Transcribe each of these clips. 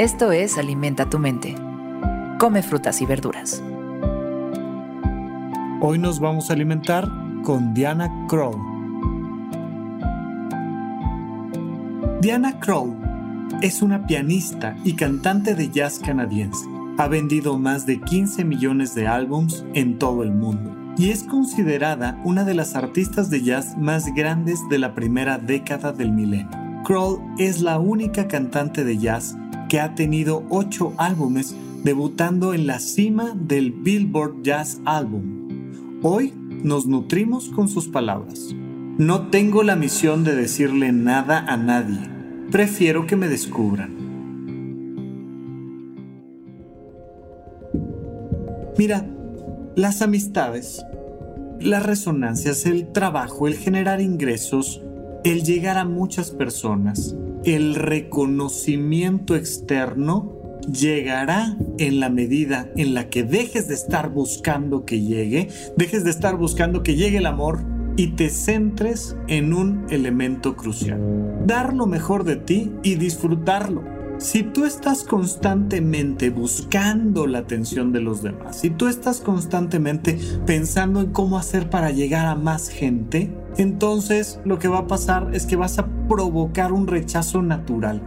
Esto es Alimenta tu mente. Come frutas y verduras. Hoy nos vamos a alimentar con Diana Kroll. Diana Kroll es una pianista y cantante de jazz canadiense. Ha vendido más de 15 millones de álbums en todo el mundo y es considerada una de las artistas de jazz más grandes de la primera década del milenio. Kroll es la única cantante de jazz que ha tenido ocho álbumes debutando en la cima del Billboard Jazz Album. Hoy nos nutrimos con sus palabras. No tengo la misión de decirle nada a nadie. Prefiero que me descubran. Mira, las amistades, las resonancias, el trabajo, el generar ingresos, el llegar a muchas personas, el reconocimiento externo llegará en la medida en la que dejes de estar buscando que llegue, dejes de estar buscando que llegue el amor y te centres en un elemento crucial. Dar lo mejor de ti y disfrutarlo. Si tú estás constantemente buscando la atención de los demás, si tú estás constantemente pensando en cómo hacer para llegar a más gente, entonces lo que va a pasar es que vas a provocar un rechazo natural.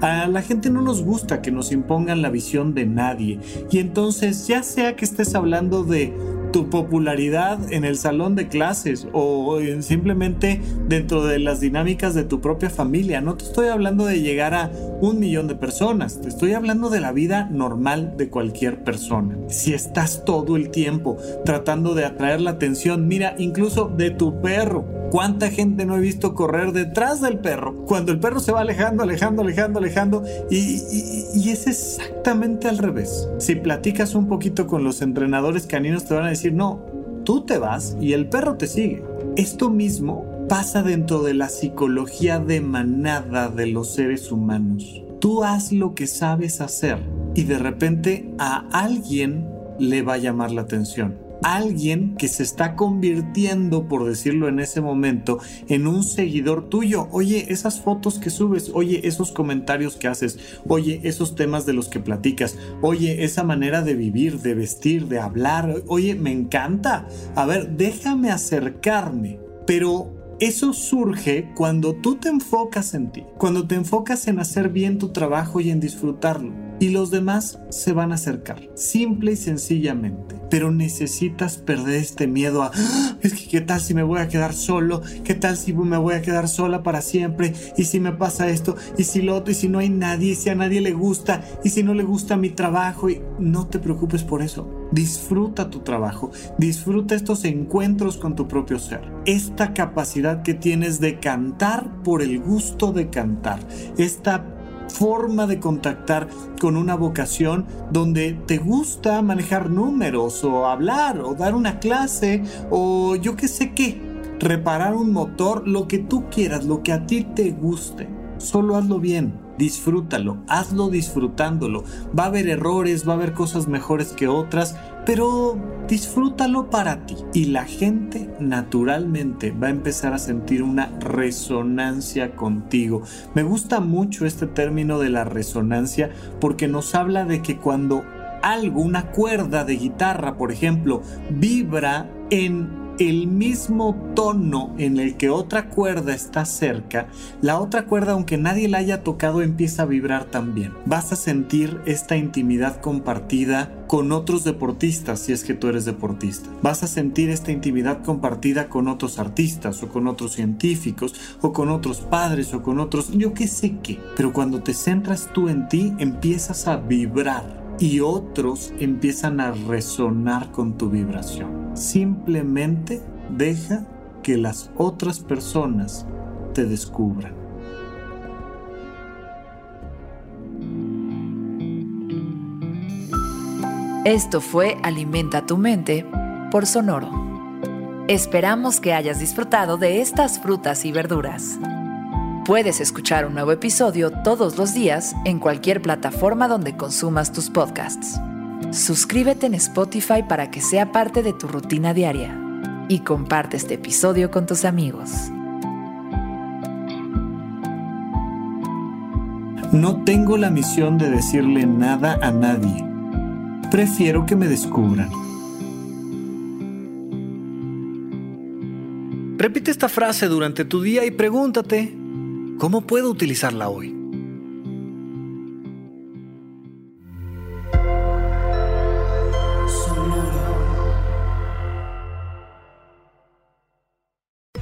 A la gente no nos gusta que nos impongan la visión de nadie y entonces ya sea que estés hablando de tu popularidad en el salón de clases o simplemente dentro de las dinámicas de tu propia familia. No te estoy hablando de llegar a un millón de personas, te estoy hablando de la vida normal de cualquier persona. Si estás todo el tiempo tratando de atraer la atención, mira, incluso de tu perro. ¿Cuánta gente no he visto correr detrás del perro? Cuando el perro se va alejando, alejando, alejando, alejando. Y, es exactamente al revés. Si platicas un poquito con los entrenadores caninos, te van a decir, decir, no, tú te vas y el perro te sigue. Esto mismo pasa dentro de la psicología de manada de los seres humanos. Tú haz lo que sabes hacer y de repente a alguien le va a llamar la atención alguien que se está convirtiendo, por decirlo en ese momento, en un seguidor tuyo. Oye, esas fotos que subes, oye, esos comentarios que haces, oye, esos temas de los que platicas, oye, esa manera de vivir, de vestir, de hablar, oye, me encanta. A ver, déjame acercarme. Pero eso surge cuando tú te enfocas en ti, cuando te enfocas en hacer bien tu trabajo y en disfrutarlo y los demás se van a acercar, simple y sencillamente. Pero necesitas perder este miedo a, ah, es que qué tal si me voy a quedar solo, qué tal si me voy a quedar sola para siempre, y si me pasa esto, y si lo otro, y si no hay nadie, y si a nadie le gusta, y si no le gusta mi trabajo, y no te preocupes por eso. Disfruta tu trabajo, disfruta estos encuentros con tu propio ser. Esta capacidad que tienes de cantar por el gusto de cantar, esta forma de contactar con una vocación donde te gusta manejar números o hablar o dar una clase o yo qué sé qué, reparar un motor, lo que tú quieras, lo que a ti te guste. Solo hazlo bien disfrútalo, hazlo disfrutándolo. Va a haber errores, va a haber cosas mejores que otras, pero disfrútalo para ti. Y la gente naturalmente va a empezar a sentir una resonancia contigo. Me gusta mucho este término de la resonancia porque nos habla de que cuando algo, una cuerda de guitarra, por ejemplo, vibra en el mismo tono en el que otra cuerda está cerca, la otra cuerda, aunque nadie la haya tocado, empieza a vibrar también. Vas a sentir esta intimidad compartida con otros deportistas, si es que tú eres deportista. Vas a sentir esta intimidad compartida con otros artistas o con otros científicos o con otros padres o con otros, yo qué sé qué. Pero cuando te centras tú en ti, empiezas a vibrar y otros empiezan a resonar con tu vibración. Simplemente deja que las otras personas te descubran. Esto fue Alimenta tu mente por Sonoro. Esperamos que hayas disfrutado de estas frutas y verduras. Puedes escuchar un nuevo episodio todos los días en cualquier plataforma donde consumas tus podcasts. Suscríbete en Spotify para que sea parte de tu rutina diaria y comparte este episodio con tus amigos. No tengo la misión de decirle nada a nadie. Prefiero que me descubran. Repite esta frase durante tu día y pregúntate, ¿cómo puedo utilizarla hoy?